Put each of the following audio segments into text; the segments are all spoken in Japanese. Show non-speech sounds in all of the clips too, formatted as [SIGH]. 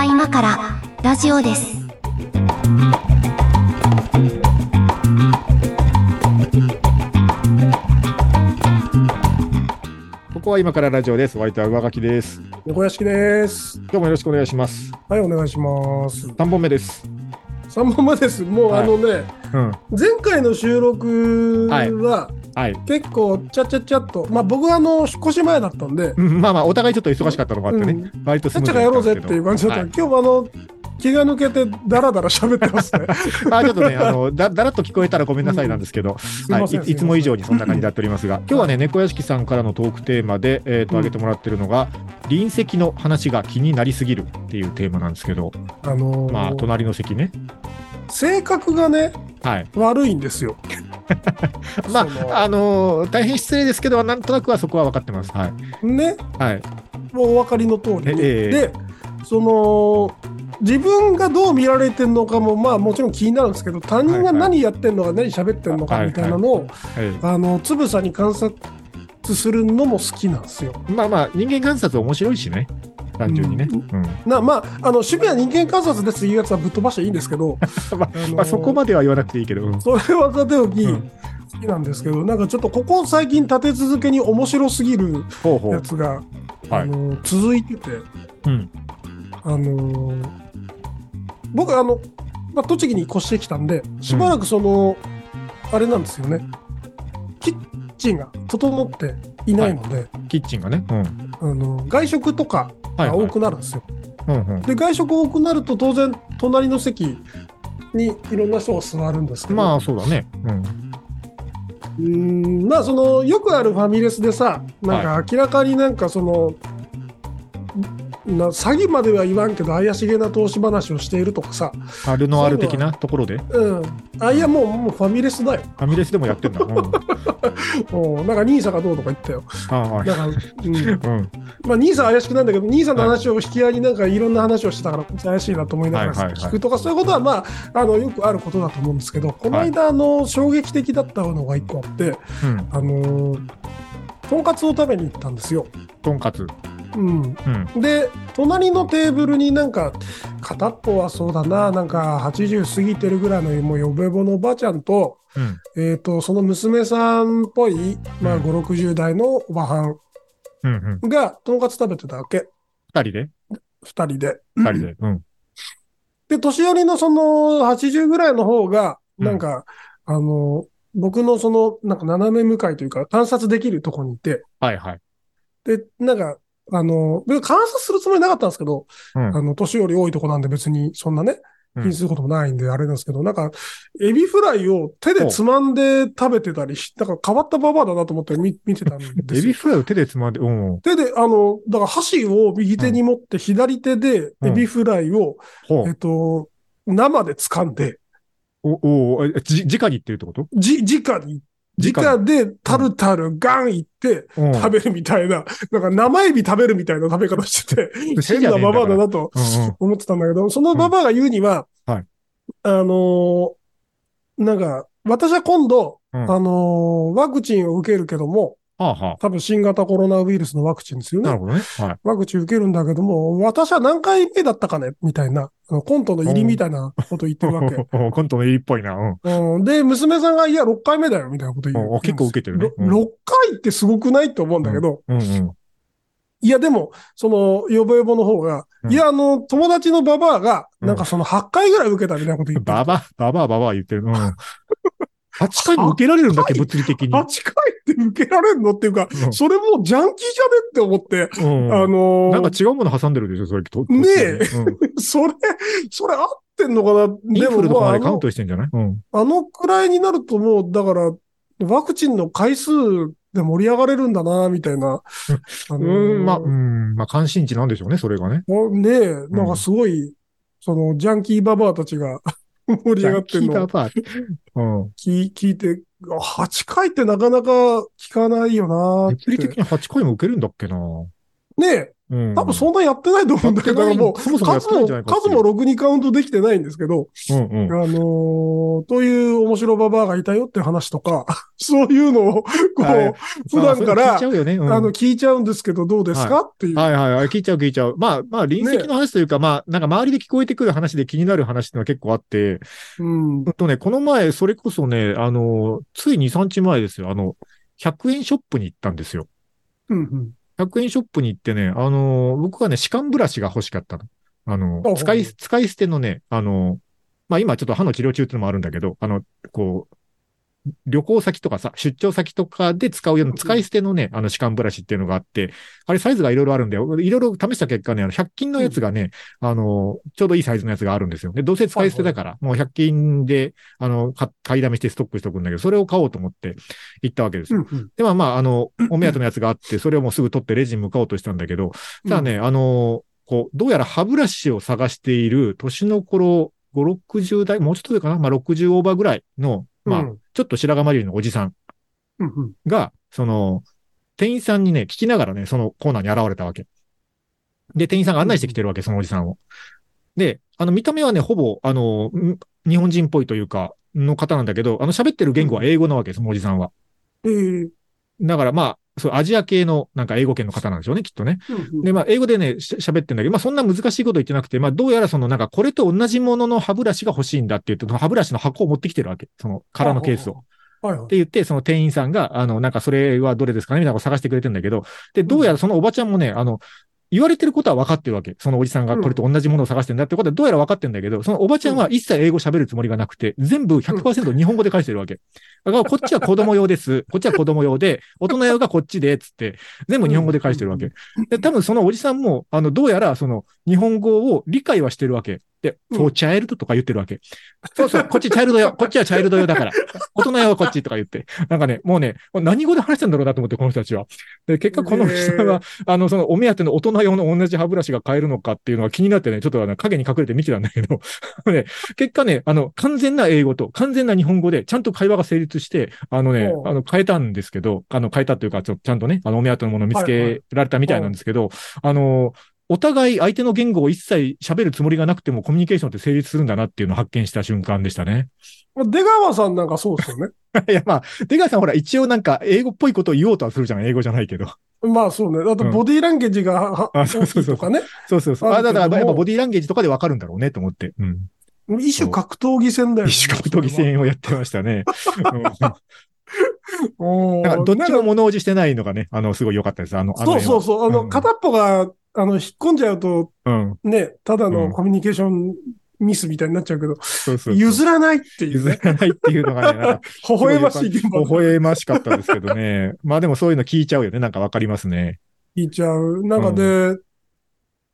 は今からラジオです。ここは今からラジオです。お相手は上書きです。猫屋敷です。今日もよろしくお願いします。はい、お願いします。3本目です。3本目です。もう、はいあのね、うん。前回の収録はいははい。結構ちゃちゃちゃっと、まあ僕はあの、引っ越し前だったんで、う [LAUGHS] んまあまあ、お互いちょっと忙しかったのがあってね。うん割とスムやろうぜっていう感じだった、はい今日もあの、気が抜けてダラダラ喋ってますね。[LAUGHS] あちょっとね、あの、だ、だらっと聞こえたらごめんなさいなんですけど、はいすい。いいつも以上にそんな感じになっておりますが、今日はね、猫屋敷さんからのトークテーマで、えっ、と、うん挙げてもらってるのが、隣席の話が気になりすぎるっていうテーマなんですけど、あのーまあ、隣の席ね。性格がね、はい。悪いんですよ。[LAUGHS] まあ、あのー大変失礼ですけど、なんとなくはそこは分かってます。はい。ね、はい。もうお分かりの通りに。ええで、その、自分がどう見られてるのかも、まあもちろん気になるんですけど、他人が何やってんのか、何喋ってんのかみたいなのを、はい。あの、つぶさに観察するのも好きなんですよ。まあまあ、人間観察面白いしね。単純にね。うん。なまあ、あの趣味は人間観察ですっていうやつはぶっ飛ばしていいんですけど、ま [LAUGHS] あまあ、そこまでは言わなくていいけど。うんそれはさておき、うん好きなんですけど、なんかちょっとここ最近立て続けに面白すぎる。やつが、はいあの続いてて、うん。あの僕あの、まあ、栃木に越してきたんで、しばらくその、あれなんですよね、キッチンが整っていないので、キッチンがね。うん。あの外食とかはい、はい。が多くなるんですよ。うんうん。で外食多くなると当然隣の席にいろんな人が座るんですけど、まあ、そうだね。うん。うーんまあそのよくあるファミレスでさなんか明らかになんかその、な詐欺までは言わんけど怪しげな投資話をしているとかさ、あルノアール的なところで、うん、あいやもうもうファミレスだよ。ファミレスでもやってんだ。うん。お [LAUGHS] なんか兄さんがどうとか言ったよ。ああ、はい。だから、うん、うん。まあ兄さん怪しくないんだけど兄さんの話を引き合いになんかいろんな話をしてたから怪しいなと思いながらはいはいはい聞くとかそういうことはまああのよくあることだと思うんですけどこの間あの衝撃的だったのが一個あってうん。あのとんかつを食べに行ったんですよ。とんかつ。うん、うん。で隣のテーブルになんか片っぽはそうだななんか80過ぎてるぐらいのもうヨベボのおばあちゃんと,、うん。えー、とその娘さんっぽい、まあ、うん5 6 0代のおばはんうん。うん。がとんかつ食べてたわけ二人で？2人で。二人で？うん。で年寄りのその80ぐらいの方がうんなんか、あの僕のそのなんか斜め向かいというか観察できるとこにいてはいはい。でなんかあの別に観察するつもりなかったんですけど、うん。あの年寄り多いとこなんで別にそんなねうん気にすることもないんで、あれなんですけど、なんか、エビフライを手でつまんで食べてたりし、だから変わったババアだなと思って見見てたんですよ。[LAUGHS] エビフライを手でつまんで、うん。手で、あの、だから箸を右手に持って、左手でエビフライを、ほう。えっと、生で掴んで、お、お、えじ、直にっていうってこと？じ、直に、直直でタルタルガンいってうん。食べるみたいな、なんか生エビ食べるみたいな食べ方してて、[LAUGHS] 変なババアだなと。思ってたんだけど、そのババアが言うには、あのーなんか、私は今度、うん。あのーワクチンを受けるけども、はあは多分新型コロナウイルスのワクチンですよあ。なるね。ほどね。はい。ワクチン受けるんだけども、私は何回目だったかねみたいな、あのコントの入りみたいなこと言ってるわけ。お [LAUGHS] コントの入りっぽいな。うん。うん、で、娘さんが、いや、6回目だよ、みたいなこと言う。お結構受けてるねうんろ6回ってすごくないと思うんだけど、うんうん。いや、でも、その、ヨボヨボの方が、うんいや、あの、友達のババアが、うんなんかその8回ぐらい受けたみたいなこと言ってる。ババア、ババア、ババア言ってる。うん。[LAUGHS] 8回も受けられるんだっけ、物理的に。8回って受けられんの？っていうか、うんそれもうジャンキーじゃね？って思って、うん。あのーなんか違うもの挟んでるでしょ、それ。とねえうん [LAUGHS] それ、それ合ってんのかな？インフルとかまでカウントしてんじゃない？うん。あのくらいになるともう、だから、ワクチンの回数で盛り上がれるんだな、みたいな。あのーうん、まあ、うん、まあ、関心事なんでしょうね、それがね。ねえ、なんかすごい、その、ジャンキーババアたちが [LAUGHS] 盛り上がってるのをジャンキーババア。うん。聞聞いて、8回ってなかなか聞かないよなーって物理的に8回も受けるんだっけな。ねえ、うん。多分そんなやってないと思うんだけど、もう、そもそもやって数も数もろくにカウントできてないんですけど、うんうん。あのー、という面白ババアがいたよって話とか、[LAUGHS] そういうのを、こう、はい普段かまあら、あの、聞いちゃうんですけど、どうですか、っていう。はいはいはい。聞いちゃう聞いちゃう。まあまあ、臨席の話というか、まあ、なんか周りで聞こえてくる話で気になる話っていうのは結構あって、うん。うんとね、この前、それこそね、あの、つい2、3日前ですよ。あの、100円ショップに行ったんですよ。うんうん。100円ショップに行ってね、あの、僕はね、歯間ブラシが欲しかったの。あのほう、使い、使い捨てのね、あの、まあ今ちょっと歯の治療中っていうのもあるんだけど、あの、こう、旅行先とかさ、出張先とかで使うような使い捨てのね、あの歯間ブラシっていうのがあって、あれサイズがいろいろあるんで、いろいろ試した結果ね、あの100均のやつがね、あの、ちょうどいいサイズのやつがあるんですよ。で、どうせ使い捨てだから、もう100均で、あの、か買いだめしてストックしておくんだけど、それを買おうと思って行ったわけですよ。うんうん。で、まあまあ、あの、[CLEARS THROAT] お目当てのやつがあって、それをもうすぐ取ってレジに向かおうとしたんだけど、ただね、あの、こう、どうやら歯ブラシを探している年の頃、5、60代、もうちょっと上かな？まあ60オーバーぐらいの、まあ、うんちょっと白髪まりのおじさん。が、その、店員さんにね、聞きながらね、そのコーナーに現れたわけ。で、店員さんが案内してきてるわけ、そのおじさんを。で、あの、見た目はね、ほぼ、あの、ん日本人っぽいというか、の方なんだけど、あの、喋ってる言語は英語なわけ、そのおじさんは。ええだからまあ、そう、アジア系のなんか英語圏の方なんでしょうね、きっとね。で、まあ、英語でね、し喋ってんだけど、まあ、そんな難しいこと言ってなくて、まあ、どうやらその、なんか、これと同じものの歯ブラシが欲しいんだって言って、歯ブラシの箱を持ってきてるわけ。その、空のケースを。っ。て言って、その店員さんが、あの、なんか、それはどれですかねみたいなことを探してくれてんだけど、で、どうやらそのおばちゃんもね、あの、言われてることは分かってるわけ。そのおじさんがこれと同じものを探してんだってことはどうやら分かってんだけど、そのおばちゃんは一切英語喋るつもりがなくて、全部100%日本語で返してるわけ。だからこっちは子供用です。[LAUGHS] こっちは子供用で、大人用がこっちで、つって、全部日本語で返してるわけ。で、多分そのおじさんも、あの、どうやらその日本語を理解はしてるわけ。で、うん for child とか言ってるわけ。そうそう、こっちチャイルド用、[LAUGHS] こっちはチャイルド用だから。大人用はこっちとか言って。なんかね、もうね、何語で話してんだろうなと思って、この人たちは。で、結果このおじさんは、あの、そのお目当ての大人用の同じ歯ブラシが買えるのかっていうのが気になってね、ちょっとあの影に隠れて見てたんだけど、[LAUGHS] ね、結果ね、あの、完全な英語と完全な日本語でちゃんと会話が成立して、あのねあの、変えたんですけど、あの、変えたというか、ちょちゃんとね、あの、お目当てのものを見つけられたみたいなんですけど、あの、お互い相手の言語を一切喋るつもりがなくてもコミュニケーションって成立するんだなっていうのを発見した瞬間でしたね。出川さんなんかそうですよね。いや、まあ、出川さんほら一応なんか英語っぽいことを言おうとはするじゃん。英語じゃないけど。まあそうね。あとうんボディーランゲージがはあそうそうそうとかね。そうそうそう。あ、だからやっぱボディーランゲージとかでわかるんだろうねと思って。うん。一種格闘技戦だよね。一種格闘技戦をやってましたね。[LAUGHS] うんおんかどっちも物おじしてないのがね、あの、すごい良かったです。あの、あのそうそうそう。あの、うん片っぽが、あの、引っ込んじゃうと、うん。ね、ただうんのコミュニケーションミスみたいになっちゃうけど、そうそうそう。譲らないっていう譲ね、らないっていうのがね、なんか、微笑ましい現場微笑ましかったですけどね。まあでもそういうの聞いちゃうよね。なんかわかりますね。聞いちゃう。なんかで、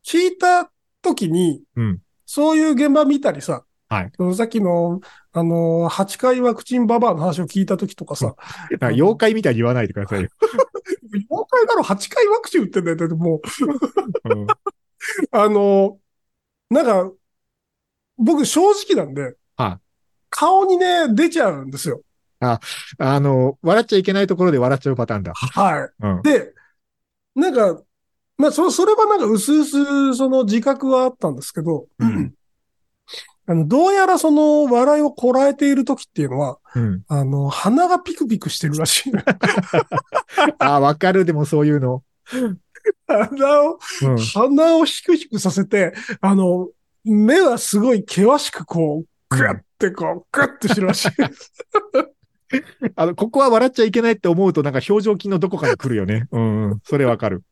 聞いた時に、うんそういう現場見たりさ、はいさっきの、あの、8回ワクチンババアの話を聞いた時とかさ、か妖怪みたいに言わないでくださいよ。妖怪だろ、8回ワクチン打ってんだよ。だってもう、うん [LAUGHS] あの、なんか、僕正直なんで、はい顔にね、出ちゃうんですよ。あの、笑っちゃいけないところで笑っちゃうパターンだ。はい。うん。で、なんか、まあ、そそれはなんか、うすうす、その自覚はあったんですけど、うんあの、どうやらその笑いをこらえている時っていうのは、うん。あの、鼻がピクピクしてるらしい。[LAUGHS] あ、わかる。でもそういうの。鼻を、うん。鼻をヒクヒクさせて、あの、目はすごい険しくこう、グッてこう、グッてしてるらしい。[LAUGHS] あの、ここは笑っちゃいけないって思うと、なんか表情筋のどこかに来るよね。うんうん。それわかる。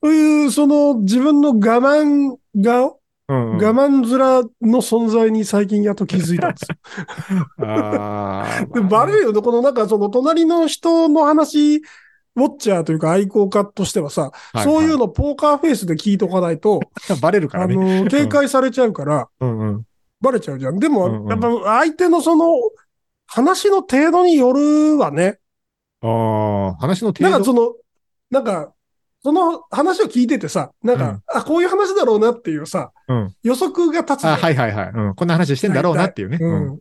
という、その自分の我慢顔、うん、うん。我慢面の存在に最近やっと気づいたんですよ。[LAUGHS] あでバレるよね。このなんかその隣の人の話、ウォッチャーというか愛好家としてはさ、はいそういうのポーカーフェイスで聞いとかないと、[LAUGHS] バレるからあね。の、警戒されちゃうから、うんうん。バレちゃうじゃん。でうんうも、んやっぱ相手のその、話の程度によるわね。ああ、話の程度？なんかその、なんか、その話を聞いててさ、なんか、あ、こういう話だろうなっていうさ、うん予測が立つあ、はいはいはい。うん。こんな話してんだろうなっていうね。ううん。ん。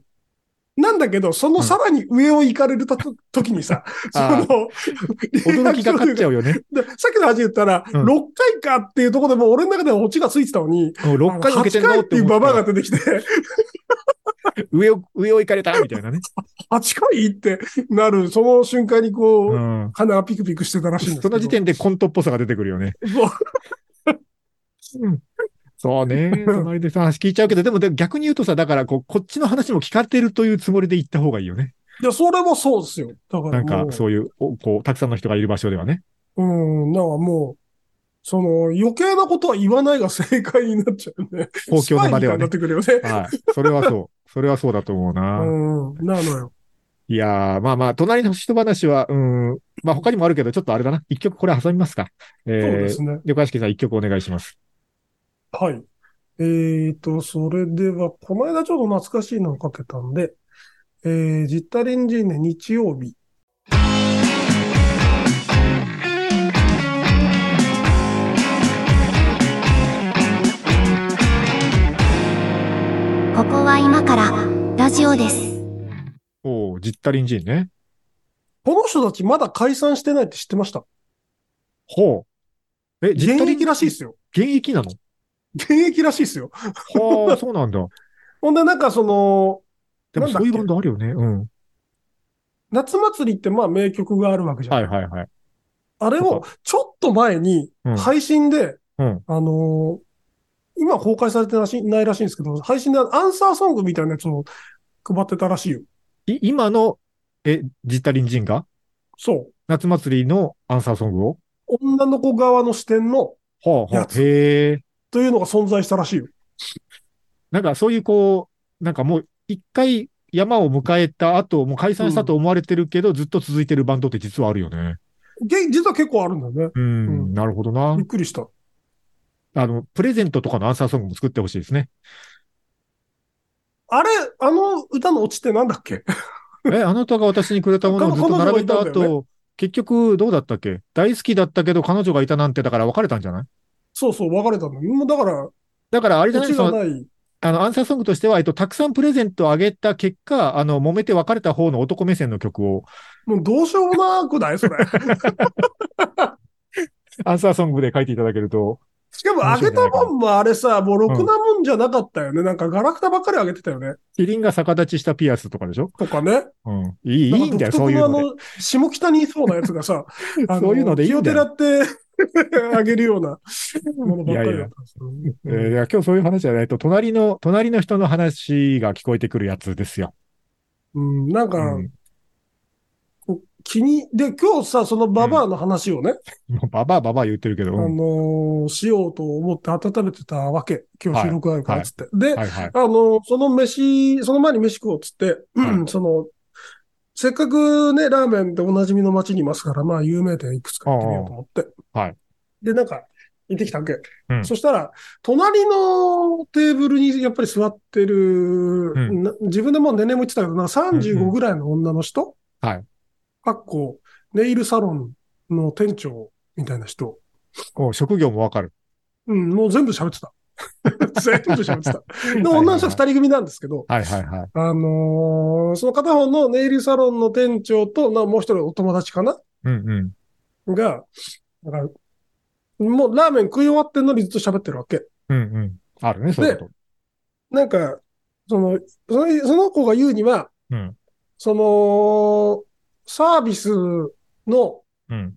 なんだけど、そのさらに上を行かれるたと時にさ、[LAUGHS] そあの、驚きが勝っちゃうよね。[LAUGHS] でさっきの話言ったら、うん6回かっていうところでもう俺の中ではオチがついてたのに、もう6回受けて8んのっ回ってていうババアが出てきて、[LAUGHS] 上を、上を行かれたみたいなね。[LAUGHS] 8回ってなる、その瞬間にこう、うん。鼻がピクピクしてたらしいんです。その時点でコントっぽさが出てくるよね。そう [LAUGHS] そうね。隣でさ、話聞いちゃうけど、でもで逆に言うとさ、だからこう、こっちの話も聞かれてるというつもりで行った方がいいよね。いや、それはそうですよ。だからなんか、そういう、おこう、たくさんの人がいる場所ではね。うん、なんかもう、その余計なことは言わないが正解になっちゃうね。公共の場ではねなってくるよね。はい。それはそう。それはそうだと思うな。うん、なのよ。いやー、まあまあ、隣の人話は、うん、まあ他にもあるけど、ちょっとあれだな。一曲これ挟みますか。えそうでー、すね。横屋敷さん一曲お願いします。はい。えーと、それでは、この間ちょっと懐かしいのをかけたんで、えー、ジッタリンジーネ日曜日。ここは今からラジオです。おー、ジッタリンジーンね。この人たちまだ解散してないって知ってました？ほう。え、ジッ現タリン役らしいですよ。現役なの？現役らしいですよ。はあ、そうなんだ。[LAUGHS] ほんで、なんかその、でもそういうバンドあるよね。うん。夏祭りってまあ名曲があるわけじゃん。はいはいはい。あれをちょっと前にうん配信で、うん。あのー今公開されてないらしいんですけど、配信でアンサーソングみたいなやつを配ってたらしいよ。い今の、え、ジッタリンジがそう。夏祭りのアンサーソングを？女の子側の視点のはあはあ。やつへえ。というのが存在したらしいよ。なんかそういうこう、なんかもう一回山を迎えた後、もう解散したと思われてるけど、ずっと続いてるバンドって実はあるよね。げ実は結構あるんだよね。うん、うんなるほどなびっ。くりした。あの、プレゼントとかのアンサーソングも作ってほしいですね。あれ、あの歌のオチってなんだっけ？[LAUGHS] え、あなたが私にくれたものをずっと並べた後、結局どうだったっけ？大好きだったけど彼女がいたなんてだから別れたんじゃない？そうそう、別れたんだよ。もうだから、だからあれじゃオない？そのチがない。あの、アンサーソングとしては、えっと、たくさんプレゼントをあげた結果、あの、揉めて別れた方の男目線の曲を、もうどうしようもなくないそれ。[LAUGHS] [LAUGHS] アンサーソングで書いていただけると、しかも、あげたもんもあれさ、もうろくなもんじゃなかったよね。なんかガラクタばっかりあげてたよね。キリンが逆立ちしたピアスとかでしょ？とかね。うん。いい、いいんだよ、独そういうのあの、下北にいそうなやつがさ、[LAUGHS] そういうのでいいんだよ。って [LAUGHS] あげるようなものばっかりだったんですよねえーいや今日そういう話じゃないと、隣の、隣の人の話が聞こえてくるやつですよ。うん、なんか、うん。気に、で、今日さ、そのババアの話をね、もうババアババア言ってるけど、あうんのーしようと思って温めてたわけ。今日収録あるからっつって。で、はいはい。あの、その飯、その前に飯食おうっつって、うんはその、せっかくね、ラーメンでおなじみの街にいますから、まあ、有名店いくつか行ってみようと思って。はい。で、なんか、行ってきたわけ。うんそしたら、隣のテーブルにやっぱり座ってる、んな自分でもう年齢も言ってたけど、なんかうんう35んぐらいの女の人、はい。かっこ、ネイルサロンの店長みたいな人。お職業もわかる。うん、もう全部喋ってた。全部喋ってた。で、女の人二人組なんですけど、はいはいはい。あのーその片方のネイルサロンの店長と、なもう一人お友達かなうんうん。が、だからもうラーメン食い終わってんのにずっと喋ってるわけ。うんうん。あるね、そういうこなんか、その、そのその子が言うには、うん。その、サービスの、うん。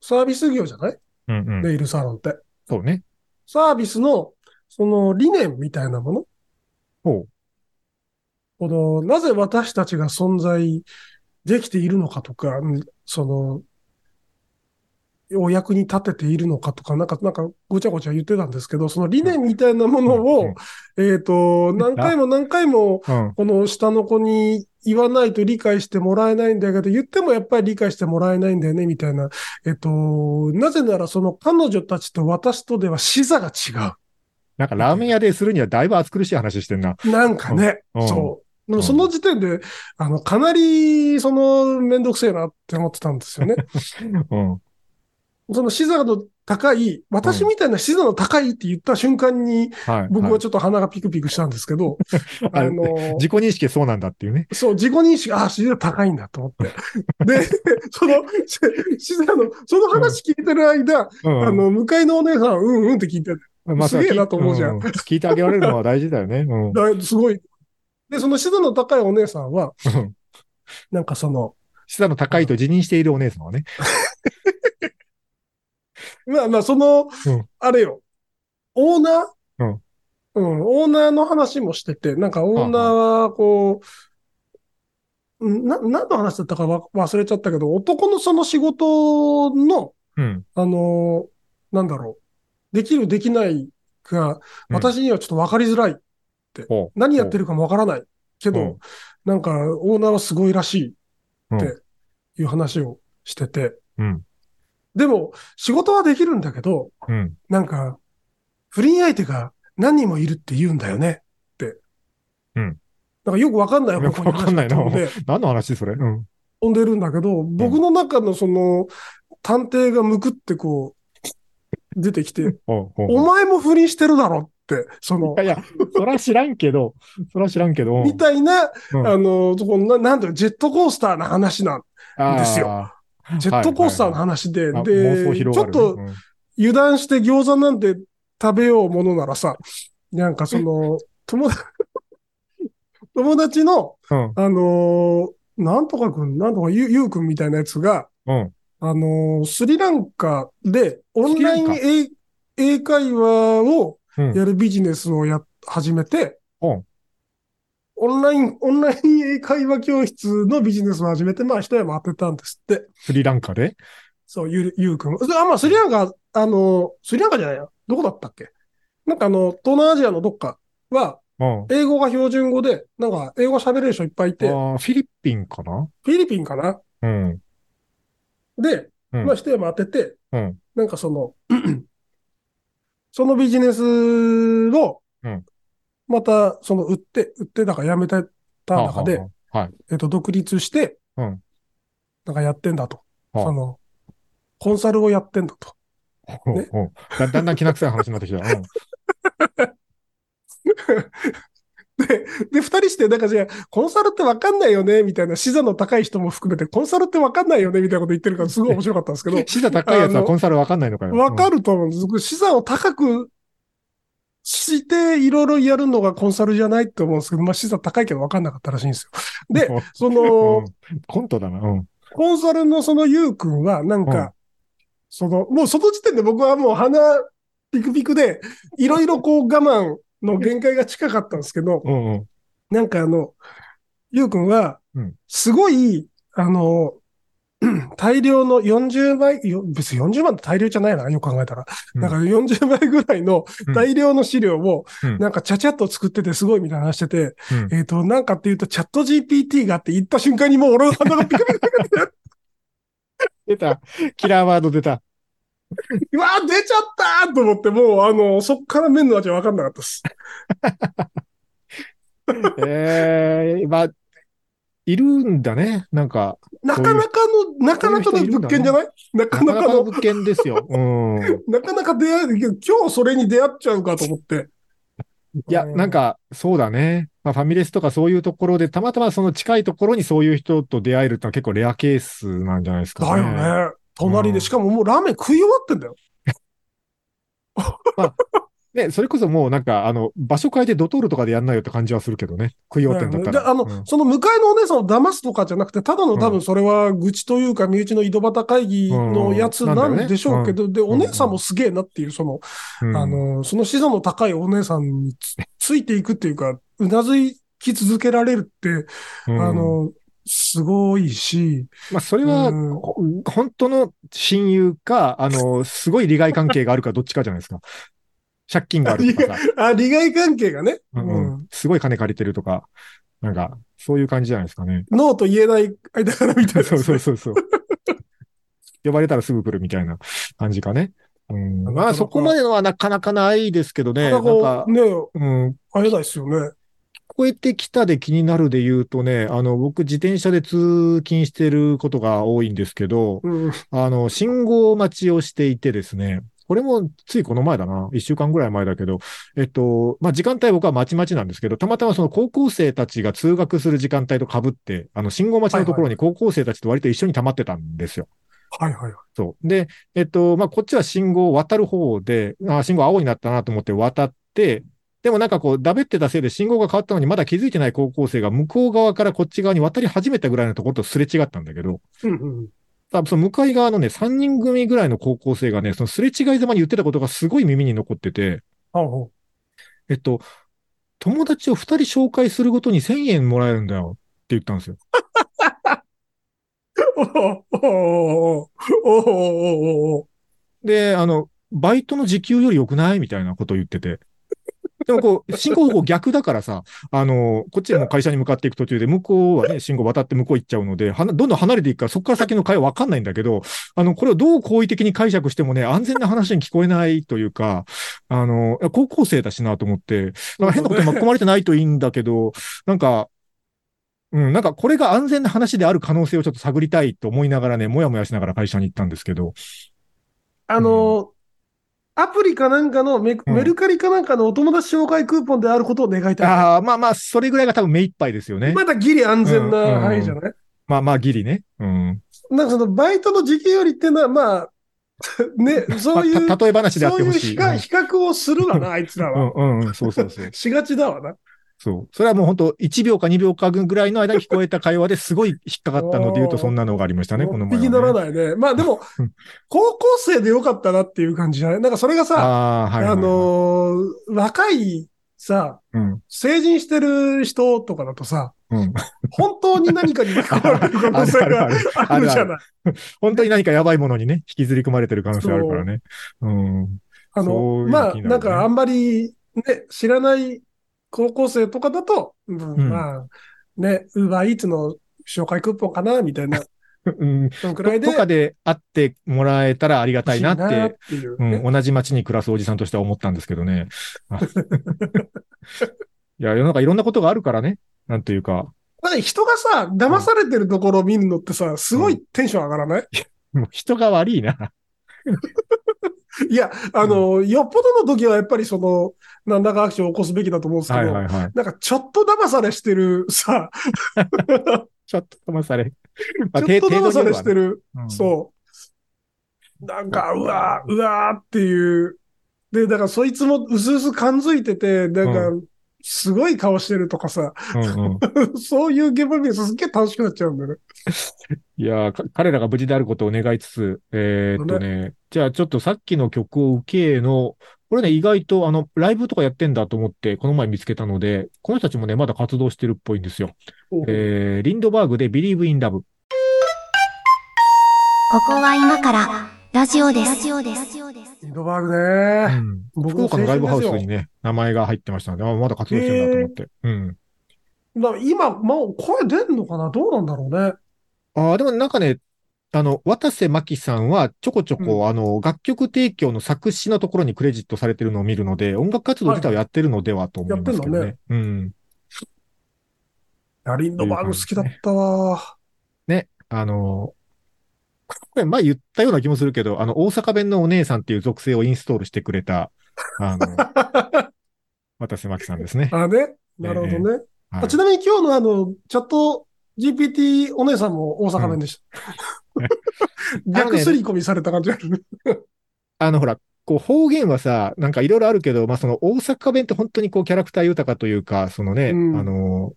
サービス業じゃない？うんうん。ネイルサロンって。そうね。サービスの、その理念みたいなもの？ほこの、なぜ私たちが存在できているのかとか、うんその、お役に立てているのかとか、なんか、なんか、ごちゃごちゃ言ってたんですけど、その理念みたいなものを、えっと、何回も何回も。この下の子に言わないと理解してもらえないんだけど、言ってもやっぱり理解してもらえないんだよね、みたいな。えっと、なぜならその彼女たちと私とでは視座が違なんかラーメン屋でするにはだいぶ暑苦しい話してんな。う。なんかね、うんそう。でもうんその時点で、あの、かなり、その、めんどくせえなって思ってたんですよね。[LAUGHS] うん。その視座の高い、私みたいな資産の高いって言った瞬間に、はい。僕はちょっと鼻がピクピクしたんですけど、あの、[LAUGHS] 自己認識そうなんだっていうね。そう、自己認識、あ、資産高いんだと思って。[LAUGHS] で、その、し資産の、その話聞いてる間、うん。あの、向かいのお姉さん、うんうんって聞いてて、まあすげえなと思うじゃん聞聞いてあげられるのは大事だよね。うん。だすごい。で、その資産の高いお姉さんは、うんなんかその、資産の高いと辞任しているお姉さんはね。[LAUGHS] まあまあ、その、うんあれよ、オーナー？うん。うん、オーナーの話もしてて、なんかオーナーは、こう、うんな、何の話だったかわ忘れちゃったけど、男のその仕事の、うん。あのーなんだろう、できる、できないが、うん私にはちょっと分かりづらい。ほう何やってるかも分からない。けど、うんなんか、オーナーはすごいらしいうんっていう話をしてて、うん。でも、仕事はできるんだけど、うん。なんか、不倫相手が何人もいるって言うんだよねって。うん。なんかよくわかんないよくわかんないな何の話それ？うん。飛んでるんだけど、僕の中のその、探偵がむくってこう、出てきて、お前も不倫してるだろって、そのいや、いや、そら知らんけど、そら知らんけど。うんみたいな、うんあの、そこななんだよ、ジェットコースターの話なん。ですよあジェットコースターの話で、で、ちょっと油断して餃子なんて食べようものならさ、なんかその、[LAUGHS] 友達、[LAUGHS] 友達の、うん。あのーなんとかくん、なんとかゆゆうくんみたいなやつが、うん。あのースリランカでオンラインス英英会話をうん。やるビジネスをや、始めて、うんオンライン、オンライン英会話教室のビジネスを始めて、まあ一山当てたんですって。スリランカで？そう、ゆう、ゆうくん。あ、まあスリランカ、あの、スリランカじゃないよ。どこだったっけ？なんかあの、東南アジアのどっかは、うん。英語が標準語で、なんか英語喋れる人いっぱいいて、あーフィリピンかな？フィリピンかな？うん。で、うんまあ一山当てて、うん。なんかその、[CLEARS THROAT] そのビジネスをうん、また、その売って、売ってだからやめた中で、はあはあはい。えっと、独立して、うんなんかやってんだと。はあその、コンサルをやってんだと。ほうほうだだんだん気な臭い話になってきた。うん。[LAUGHS] で、で、二人して、なんかじゃあ、コンサルってわかんないよね、みたいな、視座の高い人も含めて、コンサルってわかんないよね、みたいなこと言ってるから、すごい面白かったんですけど、[LAUGHS] 視座高いやつはコンサルわかんないのかよ。わかる。ると思うんです。視座を高くして、いろいろやるのがコンサルじゃないと思うんですけど、まあ、視座高いけどわかんなかったらしいんですよ。で、[LAUGHS] その、うんコントだな。うん。コンサルのそのゆうくんは、なんか、うんその、もうその時点で僕はもう鼻ピクピクで、いろいろこう我慢の限界が近かったんですけど、うんうん。なんかあの、ゆうくんはうん、すごい、あの、[CLEARS THROAT] 大量の40倍、よ別に40万って大量じゃないな、よく考えたら。うんなんか40倍ぐらいのうん大量の資料をうん、なんかちゃちゃっと作っててすごいみたいな話してて、うんえっ、と、なんかっていうと、チャット GPT がって言った瞬間にもう俺の鼻がピクピク出た。キラーワード出た。うわー出ちゃったーと思って、もう、あの、そっから麺の味は分かんなかったです。ええまあ、いるんだね。なんか、なかなかの、なかなかの物件じゃない？なかなかの、物件ですよ。[LAUGHS] うん。なかなか出会える。今日それに出会っちゃうかと思って。いや、なんか、そうだね。まあ、ファミレスとかそういうところで、たまたまその近いところにそういう人と出会えるってのは結構レアケースなんじゃないですかだね。よね。隣で、うんしかももうラーメン食い終わってんだよ。[LAUGHS] ね、それこそもうなんか、あの、場所変えてドトールとかでやんないよって感じはするけどね。食い終わってんだったら。であの、うん。その向かいのお姉さんを騙すとかじゃなくて、ただの多うん。分それは愚痴というか、身内の井戸端会議のやつなんでしょうけど、で、お姉さんもすげえなっていう、その、うん。あの、その資産の高いお姉さんにつついていくっていうか、うなずき続けられるって、うん。あの、すごいし、まあ、それは、本当の親友か、あの、すごい利害関係があるかどっちかじゃないですか。借金があるとかさ、あ、利害関係がね、うんううんんすごい金借りてるとか、なんか、そういう感じじゃないですかね。ノーと言えない間柄みたいな、[LAUGHS] そうそうそうそう。呼ばれたらすぐ来るみたいな感じかね。うん、まあ、そこまでのはなかなかないですけどね。なんかか、、ね、うん、会えないですよね。聞こえてきたで気になるで言うとね、あの、僕自転車で通勤してることが多いんですけど、うん。あの、信号待ちをしていてですね、これもついこの前だな。一週間ぐらい前だけど、えっと、まあ、時間帯僕はまちまちなんですけど、たまたまその高校生たちが通学する時間帯と被って、あの、信号待ちのところに高校生たちと割と一緒に溜まってたんですよ。はいはいはい。そう。で、えっと、まあ、こっちは信号を渡る方で、あ信号青になったなと思って渡って、でもなんかこう、だべってたせいで信号が変わったのにまだ気づいてない高校生が向こう側からこっち側に渡り始めたぐらいのところとすれ違ったんだけど、うんうん。多分その向かい側のね、3人組ぐらいの高校生がね、そのすれ違いざまに言ってたことがすごい耳に残ってて、えっと、友達を2人紹介するごとに1000円もらえるんだよ。って言ったんですよ。で、あの、バイトの時給より良くない？みたいなことを言ってて。[LAUGHS] でもこう、進行方向逆だからさ、あの、こっちでも会社に向かっていく途中で、向こうはね、信号渡って向こう行っちゃうので、はなどんどん離れていくから、そこから先の会話わかんないんだけど、あの、これをどう好意的に解釈してもね、安全な話に聞こえないというか、あの、高校生だしなと思って、なんか変なことに巻き込まれてないといいんだけど、なんか、うん、なんかこれが安全な話である可能性をちょっと探りたいと思いながらね、もやもやしながら会社に行ったんですけど、あの、アプリかなんかのメ、うんメルカリかなんかのお友達紹介クーポンであることを願いたい。ああ、まあまあ、それぐらいが多分目いっぱいですよね。まだギリ安全な範囲じゃない、まあまあ、ギリね。うん。なんかそのバイトの時給よりっていうのは、まあ、[LAUGHS] ね、[LAUGHS] そういう、例え話であっそういうてほしい。比較比較をするわな、あいつらは。うんうんうん、そうそうそう。[LAUGHS] しがちだわな。そう。それはもう本当1秒か2秒かぐらいの間に聞こえた会話ですごい引っかかったので言うとそんなのがありましたね、この前、一匹ならね。ないね。まあでもうん、高校生でよかったなっていう感じじゃない？なんかそれがさ、[LAUGHS] ああ、はいはいはい、あのー若いさ、うん。成人してる人とかだとさ、うん。本当に何かに巻き込まれる可能性が [LAUGHS] あるじゃない？本当に何かやばいものにね、引きずり込まれてる可能性あるからね。うん。あの、そういうまあ、なんかあんまりね、知らない高校生とかだと、うんうんまあ、ね、ウーバーイーツの紹介クーポンかな、みたいな、[LAUGHS] うん。そのくらいで。どっかで会ってもらえたらありがたいなっ、欲しいっていううね、ん、同じ街に暮らすおじさんとしては思ったんですけどね。あ [LAUGHS] いや、世の中いろんなことがあるからね。なんというか、なんか人がさ、騙されてるところを見るのってさ、すごいテンション上がらない、もう人が悪いな。[LAUGHS] いや、あの、よっぽどの時はやっぱりその、何らかアクションを起こすべきだと思うんですけど、はいはいはい。なんかちょっと騙されしてるさ、[LAUGHS] ちょっと騙され。まあちょっと騙されしてる、うんそう。なんか、うわー、うわーっていう。で、だからそいつもうすうす感づいてて、なんか、すごい顔してるとかさ、うんうん。[LAUGHS] そういう現場見るとすっげえ楽しくなっちゃうんだよね。いや彼らが無事であることを願いつつ、えーっとね、じゃあちょっとさっきの曲を受けの、これね、意外とあの、ライブとかやってんだと思って、この前見つけたので、この人たちもね、まだ活動してるっぽいんですよ。えー、リンドバーグで Believe in Love。ここは今からラジオです。ラジオです。インドバーグうね。ん。僕福岡のライブハウスにね、名前が入ってましたので、あまだ活動してるんだと思って。うん。今、もう声出んのかな？どうなんだろうね。ああ、でもなんかね、あの、渡瀬真希さんはちょこちょこ、うんあの、楽曲提供の作詞のところにクレジットされてるのを見るので、音楽活動自体はやってるのではと思いますけどやってんね。うん。リンドバーグ好きだったわ。ね、あの、これ前言ったような気もするけど、あの、大阪弁のお姉さんっていう属性をインストールしてくれた、あの、[LAUGHS] 渡瀬真希さんですね。あね。なるほどね。はいあちなみに今日のあの、チャット GPT お姉さんも大阪弁でした。逆すり込みされた感じがあるね。あの、ほら、こう方言はさ、なんかいろいろあるけど、まあその大阪弁って本当にこうキャラクター豊かというか、そのね、うんあの、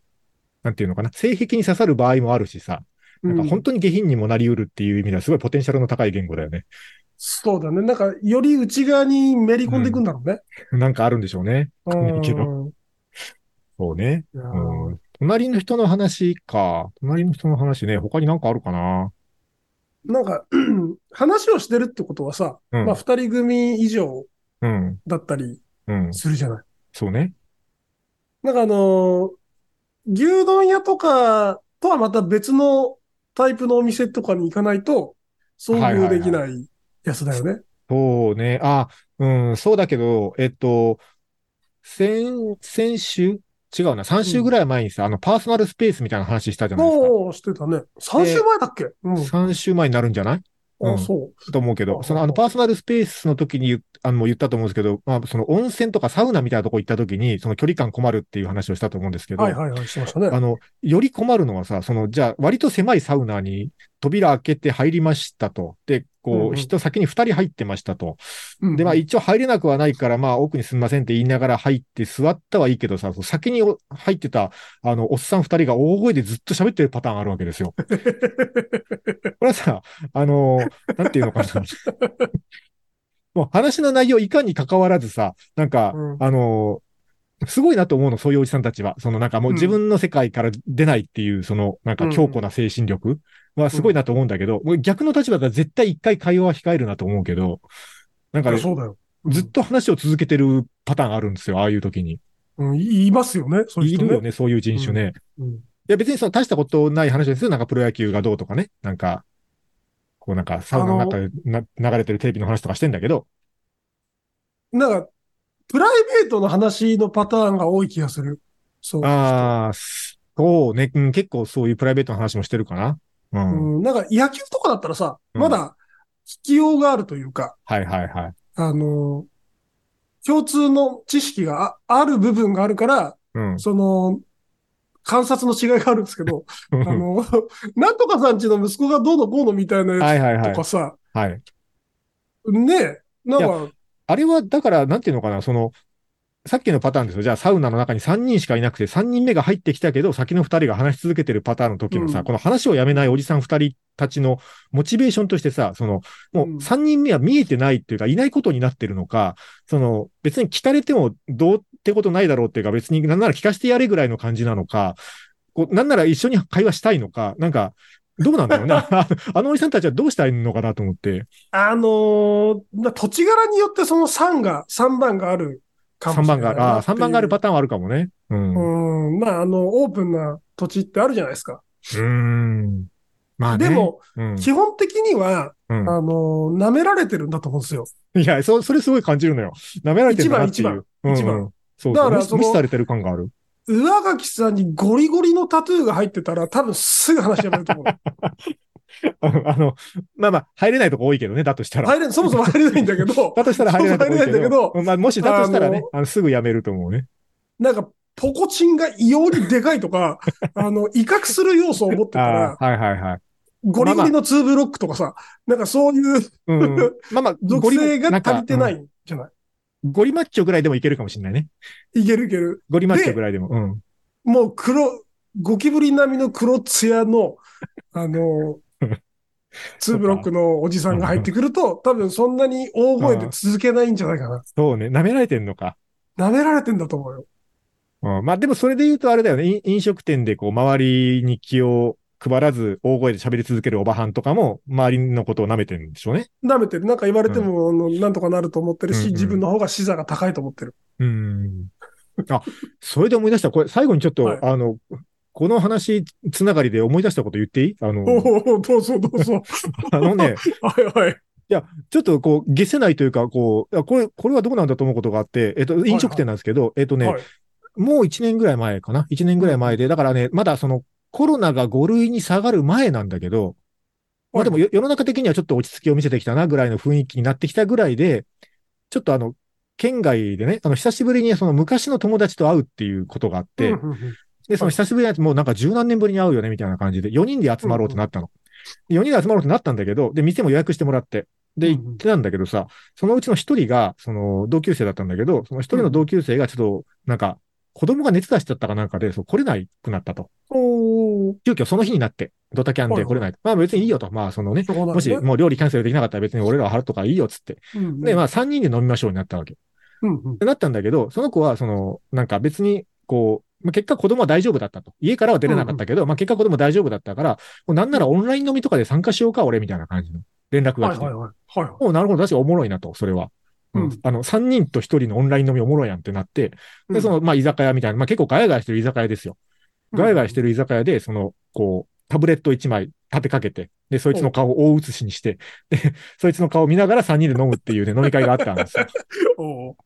なんていうのかな、性癖に刺さる場合もあるしさ、なんか本当に下品にもなり得るっていう意味ではすごいポテンシャルの高い言語だよね。そうだね。なんか、より内側にめり込んでいくんだろうね。なんかあるんでしょうね。うない [LAUGHS] けどん。そうね。うん。隣の人の話か。隣の人の話ね、他になんかあるかな？なんか、[CLEARS THROAT] 話をしてるってことはさ、うんまあ、二人組以上うん。だったりうん。するじゃない。そうね。なんかあのー牛丼屋とかとはまた別のタイプのお店とかに行かないと、遭遇できないやつだよね。そうね。あ、うん、そうだけど、えっと、先、先週？違うな。3週ぐらい前にさ、あの、パーソナルスペースみたいな話したじゃないですか。もうしてたね。3週前だっけ？うん。3週前になるんじゃない？うんあ、そう。と思うけど、あそのあのパーソナルスペースの時に言っあのもう言ったと思うんですけど、まあその温泉とかサウナみたいなとこ行った時に、その距離感困るっていう話をしたと思うんですけど、はいはいはい、してましたね。あの、より困るのはさ、その、じゃあ、割と狭いサウナに扉開けて入りましたと。で、こう、うんうん人先に二人入ってましたと。うんで、まあ一応入れなくはないから、まあ奥にすみませんって言いながら入って座ったはいいけどさ、先にお入ってた、あの、おっさん二人が大声でずっと喋ってるパターンあるわけですよ。[LAUGHS] これはさ、あの、なんていうのかな。[LAUGHS] もう話の内容いかに関わらずさ、なんか、うんあの、すごいなと思うの、そういうおじさんたちは。そのなんかもう自分の世界から出ないっていう、そのなんか強固な精神力はすごいなと思うんだけど、もう逆の立場だったら絶対一回会話は控えるなと思うけど、なんかねそうだよ。ずっと話を続けてるパターンあるんですよ、ああいう時に。うん、いいますよね、そういう人ね。いるよね、そういう人種ね。うん。いや別にその大したことない話ですよ。なんかプロ野球がどうとかね。なんか、こうなんかサウナの中でな流れてるテレビの話とかしてんだけど、なんか、プライベートの話のパターンが多い気がする。そう。ああ、そうね、うん、結構そういうプライベートの話もしてるかな。うん。うん、なんか野球とかだったらさ、うんまだ必要があるというか、はいはいはい。あの、共通の知識があある部分があるから、うん。その、観察の違いがあるんですけど、あの、[LAUGHS] なんとかさんちの息子がどうのこうのみたいなやはいはいはいつとか。さ、はい。ねえ、なんか、あれは、だから、なんていうのかな、その、さっきのパターンですよ。じゃあ、サウナの中に3人しかいなくて、3人目が入ってきたけど、先の2人が話し続けてるパターンの時のさ、うんこの話をやめないおじさん2人たちのモチベーションとしてさ、その、もううん3人目は見えてないっていうか、いないことになってるのか、その、別に聞かれてもどうってことないだろうっていうか、別になんなら聞かせてやれぐらいの感じなのか、こうなんなら一緒に会話したいのか、なんか、どうなんだろうね。あ [LAUGHS] あのおじさんたちはどうしたいのかなと思って。あのーな土地柄によってその3が、3番があるかも3しれ番がある。ああ、ないなっていう3番があるパターンはあるかもね。うん。ううん、まあ、あの、オープンな土地ってあるじゃないですか。ーん。まあね。で、も、うん。基本的には、うんあの、舐められてるんだと思うんですよ。いや、そ、それすごい感じるのよ。舐められてるんだなっていう。一番一番一番そうだから無視されてる感がある。上垣さんにゴリゴリのタトゥーが入ってたら、多分すぐ話やめると思う。[LAUGHS] あの、まあまあ、入れないとこ多いけどね、だとしたら。入れ、そもそも入れないんだけど、[LAUGHS] だとしたら入れないんだけどど。まあ、もしだとしたらねあの、すぐやめると思うね。なんか、ポコチンが異様にでかいとか、[LAUGHS] あの、威嚇する要素を持ってたあら、あ、はいはいはい。ゴリゴリのツーブロックとかさ、なんかそういううん。まあまあ、属性が足りてなうんいんじゃない？ゴリマッチョぐらいでもいけるかもしれないね。いけるいける。ゴリマッチョぐらいでも。うん。もう黒、ゴキブリ並みの黒ツヤの、[LAUGHS] あの、ツーブロックのおじさんが入ってくると、多分そんなに大声で続けないんじゃないかな。そうね。舐められてんのか。舐められてんだと思うよ。うん、まあでもそれで言うとあれだよね。飲飲食店でこう周りに気を配らず大声で喋り続けるおばはんとかも周りのことを舐めてるんでしょうね。舐めてる。なんか言われても、あのなんとかなると思ってるし、うんうん自分の方が視座が高いと思ってる。うん。あ、それで思い出した。これ最後にちょっと、はいあの、この話つながりで思い出したこと言っていい？あの、おおどうぞどうぞ。[LAUGHS] あのね、[LAUGHS] はいはい。ちょっとこう、下せないというか、こう、あこれ、これはどうなんだと思うことがあって、えっと、飲食店なんですけど、えっとね、はいもう1年ぐらい前かな ?1 年ぐらい前で、だからね、まだそのコロナが5類に下がる前なんだけど、まあでもよ世の中的にはちょっと落ち着きを見せてきたなぐらいの雰囲気になってきたぐらいで、ちょっとあの、県外でね、あの、久しぶりにその昔の友達と会うっていうことがあって、で、その久しぶりのやつもうなんか十何年ぶりに会うよねみたいな感じで、4人で集まろうってなったの。で4人で集まろうってなったんだけど、で、店も予約してもらって、で、行ってたんだけどさ、そのうちの一人が、その同級生だったんだけど、その一人の同級生がちょっと、なんか、子供が熱出しちゃったかなんかで、そう来れないくなったと。急遽その日になって、ドタキャンで来れない。まあ別にいいよと。まあそのね、もしもう料理キャンセルできなかったら別に俺らは払うとかいいよっつって。うんうんで、まあ3人で飲みましょうになったわけ。うんうんってなったんだけど、その子は、その、なんか別に、こう、まあ、結果子供は大丈夫だったと。家からは出れなかったけど、まあ結果子供大丈夫だったから、もうなんならオンライン飲みとかで参加しようか、俺みたいな感じの連絡が来て。はいはいはい。はいはい。おうなるほど、確かにおもろいなと、それは。うん。うんあの、3人と1人のオンライン飲みおもろいやんってなって、で、その、まあ居酒屋みたいな、まあ結構ガヤガヤしてる居酒屋ですよ。ガヤガヤしてる居酒屋で、その、こう、タブレット1枚立てかけて、で、そいつの顔を大写しにして、で、そいつの顔を見ながら3人で飲むっていうね、飲み会があったんですよ。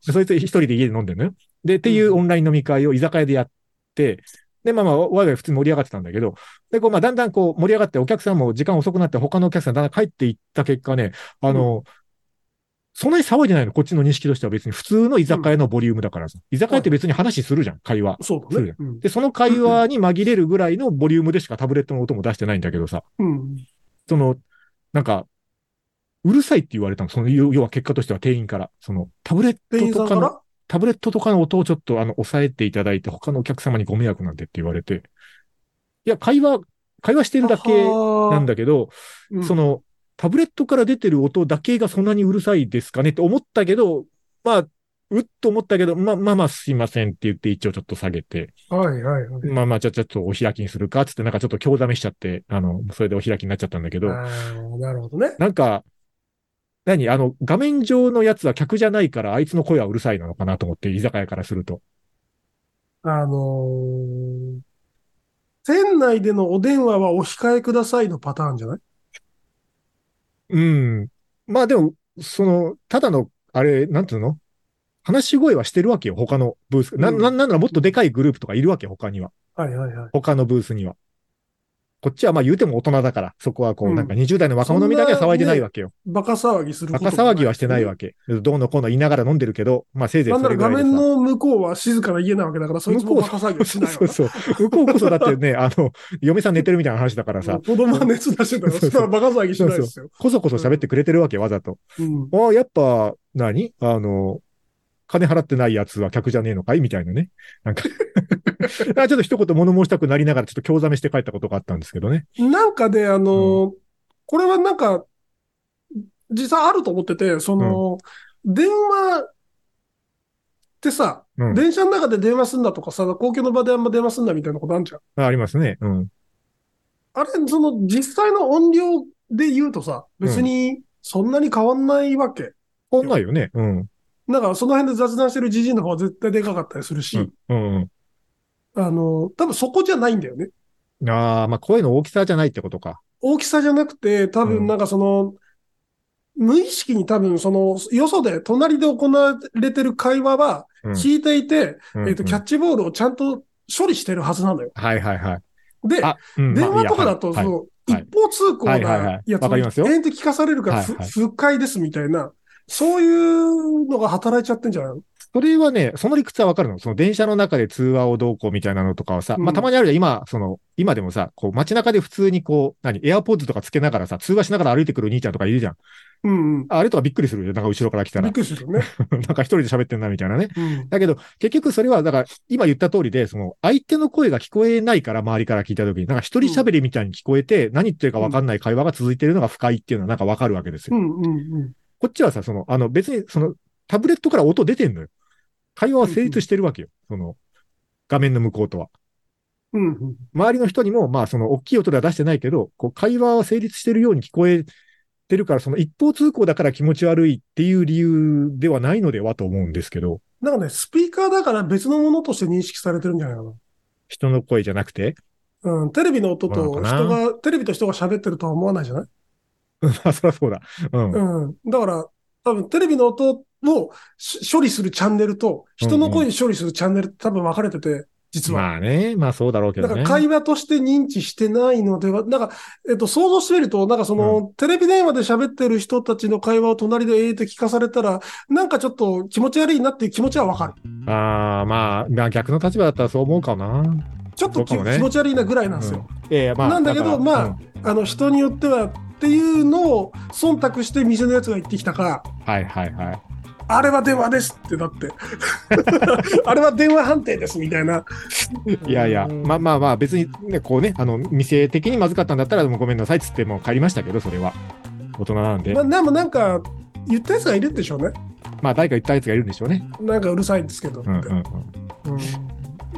[LAUGHS] そいつ一人で家で飲んでるのよ。で、っていうオンライン飲み会を居酒屋でやって、で、まあまあ、我々普通に盛り上がってたんだけど、で、こう、まあ、だんだんこう、盛り上がって、お客さんも時間遅くなって、他のお客さんだんだん帰っていった結果ね、あの、そんなに騒いでないの、こっちの認識としては別に普通の居酒屋のボリュームだからさ。居酒屋って別に話するじゃん、会話。そうだね。うんで、その会話に紛れるぐらいのボリュームでしかタブレットの音も出してないんだけどさ、うん。その、なんか、うるさいって言われたの？その、要要は結果としては店員から。その、タブレットとかの、タブレットとかの音をちょっと、あの、抑えていただいて、他のお客様にご迷惑なんでって言われて。いや、会話、会話してるだけなんだけど、うんその、タブレットから出てる音だけがそんなにうるさいですかねって思ったけど、まあ、うっと思ったけど、まあまあまあすいませんって言って一応ちょっと下げて、はいはいはい。まあまあじゃあちょっとお開きにするかっつってなんかちょっと興ざめしちゃって、あの、それでお開きになっちゃったんだけど、ああ、なるほどね。なんか、何？あの、画面上のやつは客じゃないからあいつの声はうるさいなのかなと思って、居酒屋からすると。あのー店内でのお電話はお控えくださいのパターンじゃない？うん。まあでも、その、ただの、あれ、なんていうの？話し声はしてるわけよ、他のブース。な、うんな、なんならもっとでかいグループとかいるわけ、他には。はいはいはい。他のブースには。こっちはまあ言うても大人だから、そこはこう、うんなんか20代の若者みたいには騒いでないわけよ。バカ騒ぎするこバとカ騒ぎはしてないわわけ。どうのこうの言いながら飲んでるけど、まあせいぜいなんなら画それぐらいでさ。面の向こうは静かな家なわけだから、そいつもバカ騒ぎはしないわそうそうそう。向こうこそだってね、あの、嫁さん寝てるみたいな話だからさ、子供は熱出してたら、そうそうそんなバカ騒ぎしないですよ。こそこそ喋ってくれてるわけ、わざと。うん。ああ、やっぱ、何？あの、金払ってないやつは客じゃねえのかい？みたいなね。なんかあちょっと一言物申したくなりながらちょっと興ざめして帰ったことがあったんですけどね。なんかね、あのーこれはなんか、実際あると思ってて、その、電話ってさ、うん。電車の中で電話すんだとかさ、公共の場であんま電話すんだみたいなことあるじゃん。あありますね。うん。あれ、その実際の音量で言うとさ、別にそんなに変わんないわけ。こんないよね。うん。なんかその辺で雑談してるじじいの方が絶対でかかったりするし、うん。うん。あの、多分そこじゃないんだよね。ああ、まあ声の大きさじゃないってことか。大きさじゃなくて、多うん分なんかその、無意識に多分その、よそで隣で行われてる会話はうん聞いていて、うんえっと、キャッチボールをちゃんと処理してるはずなのよ。はいはいはい。で、電話とかだと、その、一方通行ないやつを延々と聞かされるから、ふはいはい不快ですみたいな、そういうのが働いちゃってんじゃないの？それはね、その理屈はわかるの。その電車の中で通話をどうこうみたいなのとかはさ、うんまあたまにあるじゃん。今、その、今でもさ、こう街中で普通にこう、何、エアポッズとかつけながらさ、通話しながら歩いてくる兄ちゃんとかいるじゃん。うんうん。あれとかびっくりするよ。なんか後ろから来たらびっ。くりするよね。[LAUGHS] なんか一人で喋ってんなみたいなね。うん。だけど、結局それは、だから、今言った通りで、その、相手の声が聞こえないから、周りから聞いたときに、なんか一人喋りみたいに聞こえて、何言ってるかわかんない会話が続いてるのが不快っていうのはなんかわかるわけですよ。うんうんうん。こっちはさ、その、あの、別に、その、タブレットから音出てんのよ。会話は成立してるわけよ。その、画面の向こうとは。うんうん。周りの人にも、まあ、その、大きい音では出してないけど、こう、会話は成立してるように聞こえてるから、その一方通行だから気持ち悪いっていう理由ではないのではと思うんですけど、なんかね、スピーカーだから別のものとして認識されてるんじゃないか人の声じゃなくて、な。うん。テレビの音と人が、テレビと人が喋ってるとは思わないじゃない？まあ、[LAUGHS] そりゃそうだ。うん。うん。だから、多分テレビの音をし処理するチャンネルと、人の声処理するチャンネルって多分分かれてて、実は。まあね、まあそうだろうけだどね。から会話として認知してないのでは、なんか、えっと、想像してみると、なんかその、テレビ電話で喋ってる人たちの会話を隣でええと聞かされたら、なんかちょっと気持ち悪いなっていう気持ちはわかる。ああ、まあ、まあ逆の立場だったらそう思うかな。ちょっとね気持ち悪いなぐらいなんですよ。いやいや、まあ。なんだけどまあうんあの、人によってはっていうのを忖度して店のやつが言ってきたから、はいはいはい。あれは電話ですってだって。[LAUGHS] あれは電話判定ですみたいな。いやいや、まあまあまあ、別にね、こうね、あの、店的にまずかったんだったら、もうごめんなさいっつってもう帰りましたけど、それは。大人なんで。まあ、でもなんか、言ったやつがいるんでしょうね。まあ、誰か言ったやつがいるんでしょうね。なんかうるさいんですけど。うんうんうん。うん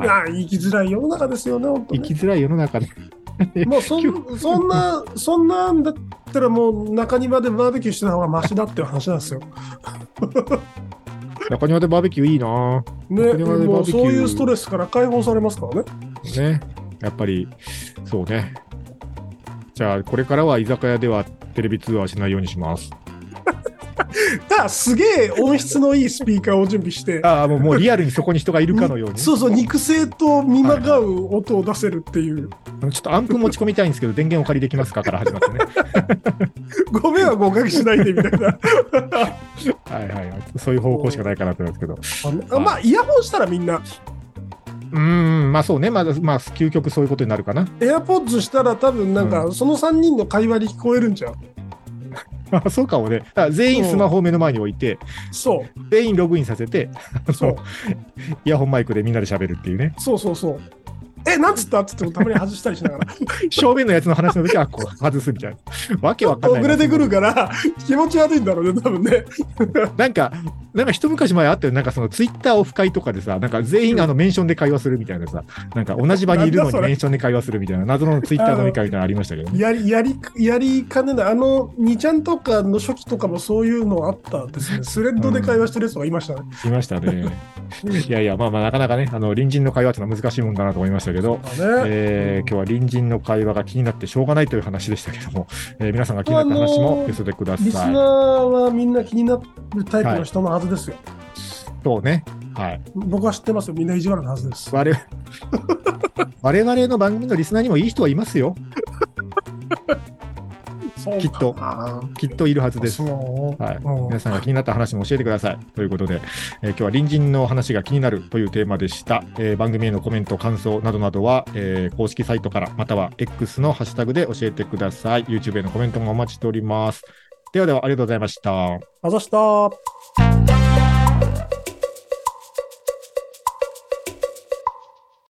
いや、生きづらい世の中ですよね、本当ね生きづらい世の中で。もうそんそんな、そんなんだったらもう中庭でバーベキューしてた方がマシだっていう話なんですよ。中庭でバーベキューいいなね、もうそういうストレスから解放されますからね。ね。やっぱり、そうね。じゃあ、これからは居酒屋ではテレビ通話しないようにします。[LAUGHS] だすげえ音質のいいスピーカーを準備して、ああ、もうもうリアルにそこに人がいるかのようにね。[LAUGHS] そうそう、肉声と見まがう音を出せるっていう、ちょっとアンプ持ち込みたいんですけど、電源お借りできますかから始まってね。[LAUGHS] ご迷惑おかけしないでみたいな。はいはいはい。そういう方向しかないかなと思いますけど。あまあ、イヤホンしたらみんな、うーん、まあそうね。まあ、まあ、究極そういうことになるかな。AirPods したら多分なんか、うその3人の会話に聞こえるんじゃん。ま [LAUGHS] あそうかもね。全員スマホを目の前に置いて、そう、全員ログインさせて、あそうの、[LAUGHS] イヤホンマイクでみんなで喋るっていうね。そうそうそう。え、なんつった？っつってもたまに外したりしながら。[LAUGHS] 正面のやつの話の時は、こう、外すみたいな。わけわかんないな。遅れてくるから、気持ち悪いんだろうね、多分ね。なんか、なんか一昔前あったよ。なんかそのツイッターオフ会とかでさ、なんか全員あのメンションで会話するみたいなさ、なんか同じ場にいるのにメンションで会話するみたいな謎のツイッター飲み会みたいなのありましたけどね。やり、やり、やりかねない。あの、2ちゃんとかの初期とかもそういうのあったですね。スレッドで会話してるやつがいましたね。いましたね。いやいや、まあまあなかなかね、あの、隣人の会話ってのは難しいもんだなと思いましたけど、だね。えー今日は隣人の会話が気になってしょうがないという話でしたけども、えー皆さんが気になった話も寄せてください。リスナーはみんな気になるタイプの人のはずですよ。そうね。はい。僕は知ってますよ。みんな意地悪なはずです。我々、[LAUGHS] 我々の番組のリスナーにもいい人はいますよ。きっとかきっといるはずなです。はい。うん皆さんが気になった話も教えてください。ということで、えー今日は隣人の話が気になるというテーマでした。えー番組へのコメント、感想などなどは、えー公式サイトから、または X のハッシュタグで教えてください。YouTube へのコメントもお待ちしております。ではでは、ありがとうございました。あざした。